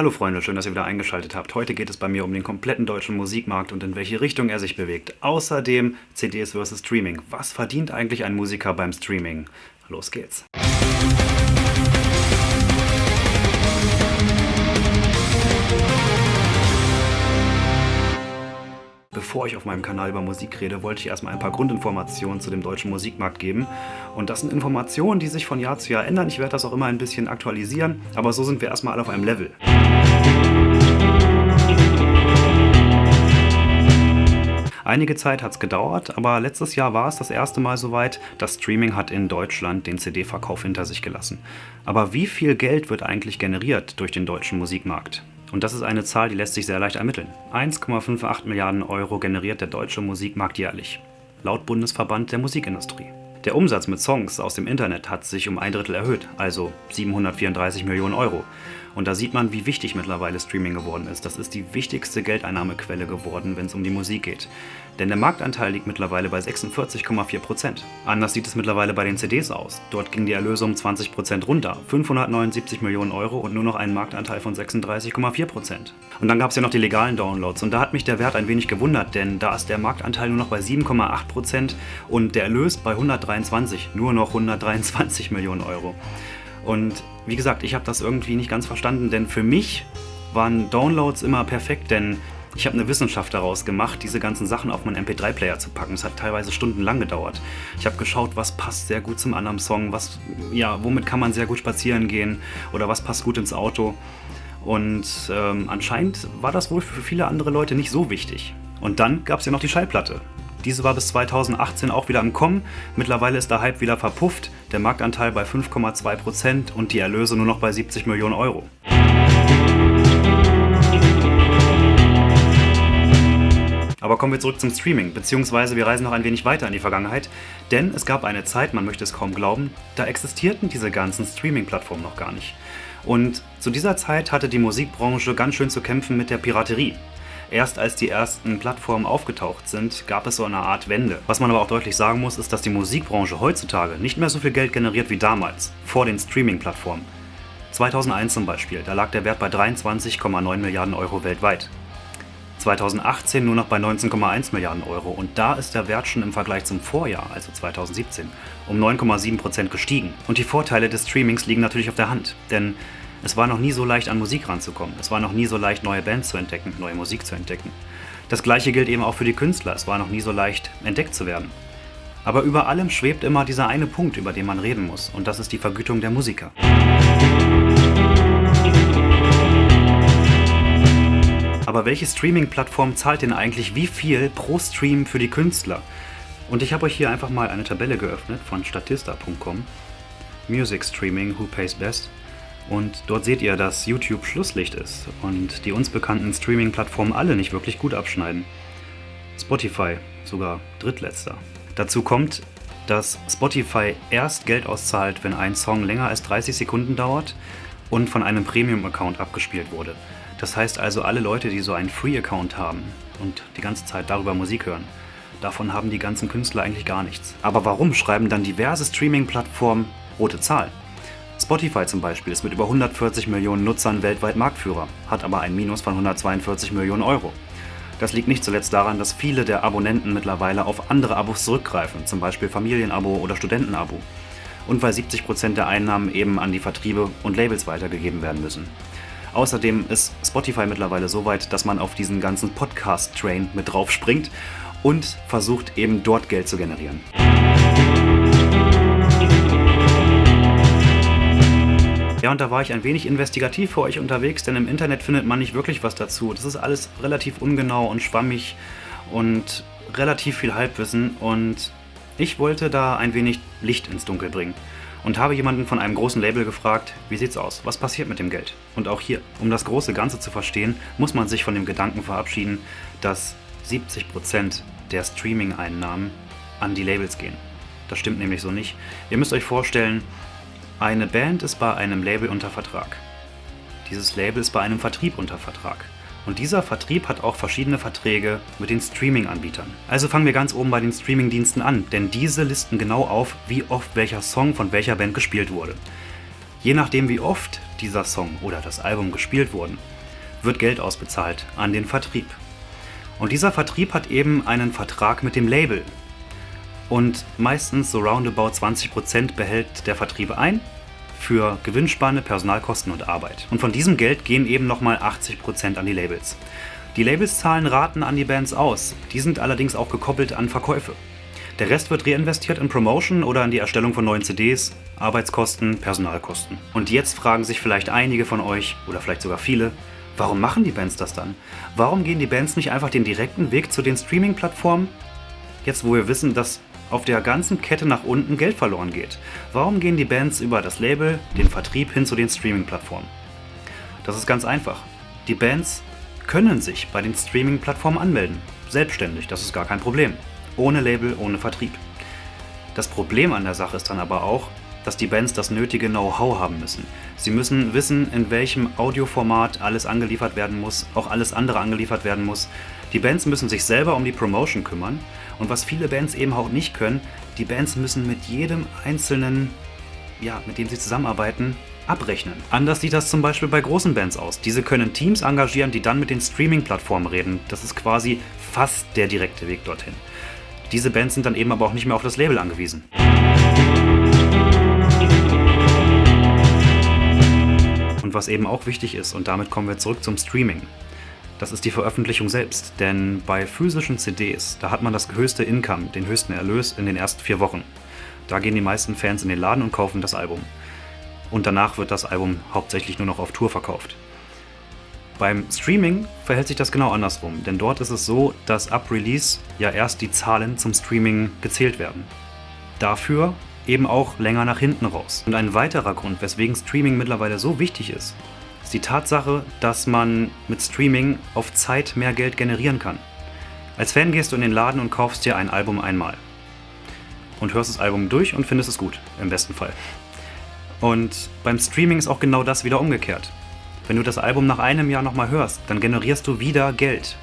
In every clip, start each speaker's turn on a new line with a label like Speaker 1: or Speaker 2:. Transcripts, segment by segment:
Speaker 1: Hallo Freunde, schön, dass ihr wieder eingeschaltet habt. Heute geht es bei mir um den kompletten deutschen Musikmarkt und in welche Richtung er sich bewegt. Außerdem CDs versus Streaming. Was verdient eigentlich ein Musiker beim Streaming? Los geht's. Bevor ich auf meinem Kanal über Musik rede, wollte ich erstmal ein paar Grundinformationen zu dem deutschen Musikmarkt geben. Und das sind Informationen, die sich von Jahr zu Jahr ändern. Ich werde das auch immer ein bisschen aktualisieren, aber so sind wir erstmal alle auf einem Level. Einige Zeit hat es gedauert, aber letztes Jahr war es das erste Mal soweit, das Streaming hat in Deutschland den CD-Verkauf hinter sich gelassen. Aber wie viel Geld wird eigentlich generiert durch den deutschen Musikmarkt? Und das ist eine Zahl, die lässt sich sehr leicht ermitteln. 1,58 Milliarden Euro generiert der deutsche Musikmarkt jährlich, laut Bundesverband der Musikindustrie. Der Umsatz mit Songs aus dem Internet hat sich um ein Drittel erhöht, also 734 Millionen Euro. Und da sieht man, wie wichtig mittlerweile Streaming geworden ist. Das ist die wichtigste Geldeinnahmequelle geworden, wenn es um die Musik geht. Denn der Marktanteil liegt mittlerweile bei 46,4 Prozent. Anders sieht es mittlerweile bei den CDs aus. Dort ging die Erlöse um 20 Prozent runter. 579 Millionen Euro und nur noch einen Marktanteil von 36,4 Prozent. Und dann gab es ja noch die legalen Downloads. Und da hat mich der Wert ein wenig gewundert, denn da ist der Marktanteil nur noch bei 7,8 Prozent und der Erlös bei 123, nur noch 123 Millionen Euro. Und wie gesagt, ich habe das irgendwie nicht ganz verstanden, denn für mich waren Downloads immer perfekt, denn ich habe eine Wissenschaft daraus gemacht, diese ganzen Sachen auf meinen MP3-Player zu packen. Es hat teilweise stundenlang gedauert. Ich habe geschaut, was passt sehr gut zum anderen Song, was, ja, womit kann man sehr gut spazieren gehen oder was passt gut ins Auto. Und ähm, anscheinend war das wohl für viele andere Leute nicht so wichtig. Und dann gab es ja noch die Schallplatte. Diese war bis 2018 auch wieder am Kommen. Mittlerweile ist der Hype wieder verpufft, der Marktanteil bei 5,2% und die Erlöse nur noch bei 70 Millionen Euro. Aber kommen wir zurück zum Streaming, beziehungsweise wir reisen noch ein wenig weiter in die Vergangenheit, denn es gab eine Zeit, man möchte es kaum glauben, da existierten diese ganzen Streaming-Plattformen noch gar nicht. Und zu dieser Zeit hatte die Musikbranche ganz schön zu kämpfen mit der Piraterie. Erst als die ersten Plattformen aufgetaucht sind, gab es so eine Art Wende. Was man aber auch deutlich sagen muss, ist, dass die Musikbranche heutzutage nicht mehr so viel Geld generiert wie damals, vor den Streaming-Plattformen. 2001 zum Beispiel, da lag der Wert bei 23,9 Milliarden Euro weltweit. 2018 nur noch bei 19,1 Milliarden Euro und da ist der Wert schon im Vergleich zum Vorjahr, also 2017, um 9,7% gestiegen. Und die Vorteile des Streamings liegen natürlich auf der Hand, denn es war noch nie so leicht an Musik ranzukommen. Es war noch nie so leicht, neue Bands zu entdecken, neue Musik zu entdecken. Das gleiche gilt eben auch für die Künstler. Es war noch nie so leicht, entdeckt zu werden. Aber über allem schwebt immer dieser eine Punkt, über den man reden muss, und das ist die Vergütung der Musiker. Aber welche Streaming-Plattform zahlt denn eigentlich wie viel pro Stream für die Künstler? Und ich habe euch hier einfach mal eine Tabelle geöffnet von statista.com. Music Streaming, Who Pays Best? Und dort seht ihr, dass YouTube Schlusslicht ist und die uns bekannten Streaming-Plattformen alle nicht wirklich gut abschneiden. Spotify sogar drittletzter. Dazu kommt, dass Spotify erst Geld auszahlt, wenn ein Song länger als 30 Sekunden dauert und von einem Premium-Account abgespielt wurde. Das heißt also, alle Leute, die so einen Free-Account haben und die ganze Zeit darüber Musik hören, davon haben die ganzen Künstler eigentlich gar nichts. Aber warum schreiben dann diverse Streaming-Plattformen rote Zahlen? Spotify zum Beispiel ist mit über 140 Millionen Nutzern weltweit Marktführer, hat aber ein Minus von 142 Millionen Euro. Das liegt nicht zuletzt daran, dass viele der Abonnenten mittlerweile auf andere Abos zurückgreifen, zum Beispiel Familienabo oder Studentenabo. Und weil 70% der Einnahmen eben an die Vertriebe und Labels weitergegeben werden müssen. Außerdem ist Spotify mittlerweile so weit, dass man auf diesen ganzen Podcast-Train mit drauf springt und versucht eben dort Geld zu generieren. Ja, und da war ich ein wenig investigativ für euch unterwegs, denn im Internet findet man nicht wirklich was dazu. Das ist alles relativ ungenau und schwammig und relativ viel Halbwissen und ich wollte da ein wenig Licht ins Dunkel bringen und habe jemanden von einem großen Label gefragt, wie sieht's aus, was passiert mit dem Geld? Und auch hier, um das große Ganze zu verstehen, muss man sich von dem Gedanken verabschieden, dass 70% der Streaming-Einnahmen an die Labels gehen. Das stimmt nämlich so nicht. Ihr müsst euch vorstellen, eine Band ist bei einem Label unter Vertrag. Dieses Label ist bei einem Vertrieb unter Vertrag. Und dieser Vertrieb hat auch verschiedene Verträge mit den Streaming-Anbietern. Also fangen wir ganz oben bei den Streaming-Diensten an, denn diese listen genau auf, wie oft welcher Song von welcher Band gespielt wurde. Je nachdem, wie oft dieser Song oder das Album gespielt wurden, wird Geld ausbezahlt an den Vertrieb. Und dieser Vertrieb hat eben einen Vertrag mit dem Label. Und meistens so roundabout 20% behält der Vertrieb ein für Gewinnspanne, Personalkosten und Arbeit. Und von diesem Geld gehen eben nochmal 80% an die Labels. Die Labels zahlen Raten an die Bands aus, die sind allerdings auch gekoppelt an Verkäufe. Der Rest wird reinvestiert in Promotion oder in die Erstellung von neuen CDs, Arbeitskosten, Personalkosten. Und jetzt fragen sich vielleicht einige von euch oder vielleicht sogar viele, warum machen die Bands das dann? Warum gehen die Bands nicht einfach den direkten Weg zu den Streaming-Plattformen? Jetzt, wo wir wissen, dass auf der ganzen Kette nach unten Geld verloren geht. Warum gehen die Bands über das Label, den Vertrieb hin zu den Streaming-Plattformen? Das ist ganz einfach. Die Bands können sich bei den Streaming-Plattformen anmelden. Selbstständig, das ist gar kein Problem. Ohne Label, ohne Vertrieb. Das Problem an der Sache ist dann aber auch, dass die Bands das nötige Know-how haben müssen. Sie müssen wissen, in welchem Audioformat alles angeliefert werden muss, auch alles andere angeliefert werden muss. Die Bands müssen sich selber um die Promotion kümmern und was viele Bands eben auch nicht können, die Bands müssen mit jedem einzelnen, ja, mit dem sie zusammenarbeiten, abrechnen. Anders sieht das zum Beispiel bei großen Bands aus. Diese können Teams engagieren, die dann mit den Streaming-Plattformen reden. Das ist quasi fast der direkte Weg dorthin. Diese Bands sind dann eben aber auch nicht mehr auf das Label angewiesen. Und was eben auch wichtig ist, und damit kommen wir zurück zum Streaming, das ist die Veröffentlichung selbst. Denn bei physischen CDs, da hat man das höchste Income, den höchsten Erlös in den ersten vier Wochen. Da gehen die meisten Fans in den Laden und kaufen das Album. Und danach wird das Album hauptsächlich nur noch auf Tour verkauft. Beim Streaming verhält sich das genau andersrum, denn dort ist es so, dass ab Release ja erst die Zahlen zum Streaming gezählt werden. Dafür eben auch länger nach hinten raus. Und ein weiterer Grund, weswegen Streaming mittlerweile so wichtig ist, ist die Tatsache, dass man mit Streaming auf Zeit mehr Geld generieren kann. Als Fan gehst du in den Laden und kaufst dir ein Album einmal. Und hörst das Album durch und findest es gut, im besten Fall. Und beim Streaming ist auch genau das wieder umgekehrt. Wenn du das Album nach einem Jahr nochmal hörst, dann generierst du wieder Geld.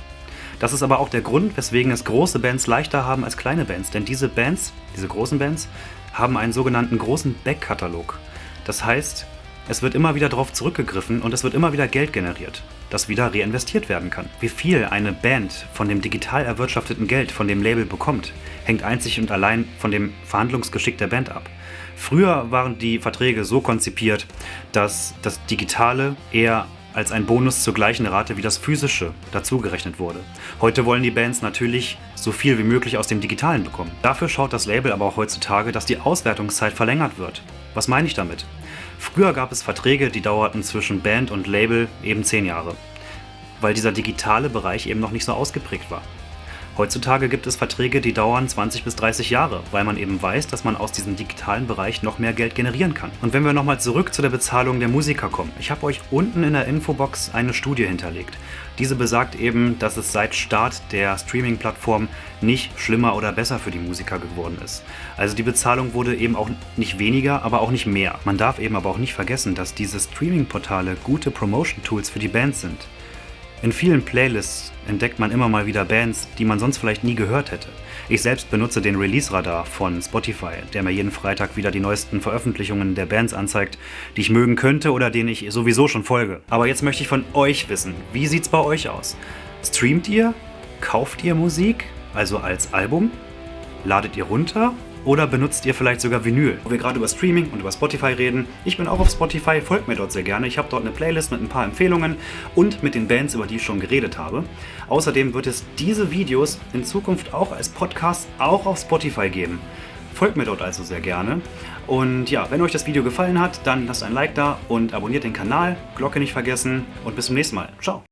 Speaker 1: Das ist aber auch der Grund, weswegen es große Bands leichter haben als kleine Bands. Denn diese Bands, diese großen Bands, haben einen sogenannten großen Backkatalog. Das heißt, es wird immer wieder darauf zurückgegriffen und es wird immer wieder Geld generiert, das wieder reinvestiert werden kann. Wie viel eine Band von dem digital erwirtschafteten Geld von dem Label bekommt, hängt einzig und allein von dem Verhandlungsgeschick der Band ab. Früher waren die Verträge so konzipiert, dass das Digitale eher als ein Bonus zur gleichen Rate wie das physische dazugerechnet wurde. Heute wollen die Bands natürlich so viel wie möglich aus dem Digitalen bekommen. Dafür schaut das Label aber auch heutzutage, dass die Auswertungszeit verlängert wird. Was meine ich damit? Früher gab es Verträge, die dauerten zwischen Band und Label eben 10 Jahre, weil dieser digitale Bereich eben noch nicht so ausgeprägt war. Heutzutage gibt es Verträge, die dauern 20 bis 30 Jahre, weil man eben weiß, dass man aus diesem digitalen Bereich noch mehr Geld generieren kann. Und wenn wir nochmal zurück zu der Bezahlung der Musiker kommen, ich habe euch unten in der Infobox eine Studie hinterlegt. Diese besagt eben, dass es seit Start der Streaming-Plattform nicht schlimmer oder besser für die Musiker geworden ist. Also die Bezahlung wurde eben auch nicht weniger, aber auch nicht mehr. Man darf eben aber auch nicht vergessen, dass diese Streaming-Portale gute Promotion-Tools für die Bands sind. In vielen Playlists entdeckt man immer mal wieder Bands, die man sonst vielleicht nie gehört hätte. Ich selbst benutze den Release-Radar von Spotify, der mir jeden Freitag wieder die neuesten Veröffentlichungen der Bands anzeigt, die ich mögen könnte oder denen ich sowieso schon folge. Aber jetzt möchte ich von euch wissen, wie sieht's bei euch aus? Streamt ihr? Kauft ihr Musik? Also als Album? Ladet ihr runter? Oder benutzt ihr vielleicht sogar Vinyl? Wo wir gerade über Streaming und über Spotify reden. Ich bin auch auf Spotify, folgt mir dort sehr gerne. Ich habe dort eine Playlist mit ein paar Empfehlungen und mit den Bands, über die ich schon geredet habe. Außerdem wird es diese Videos in Zukunft auch als Podcast auch auf Spotify geben. Folgt mir dort also sehr gerne. Und ja, wenn euch das Video gefallen hat, dann lasst ein Like da und abonniert den Kanal, Glocke nicht vergessen und bis zum nächsten Mal. Ciao!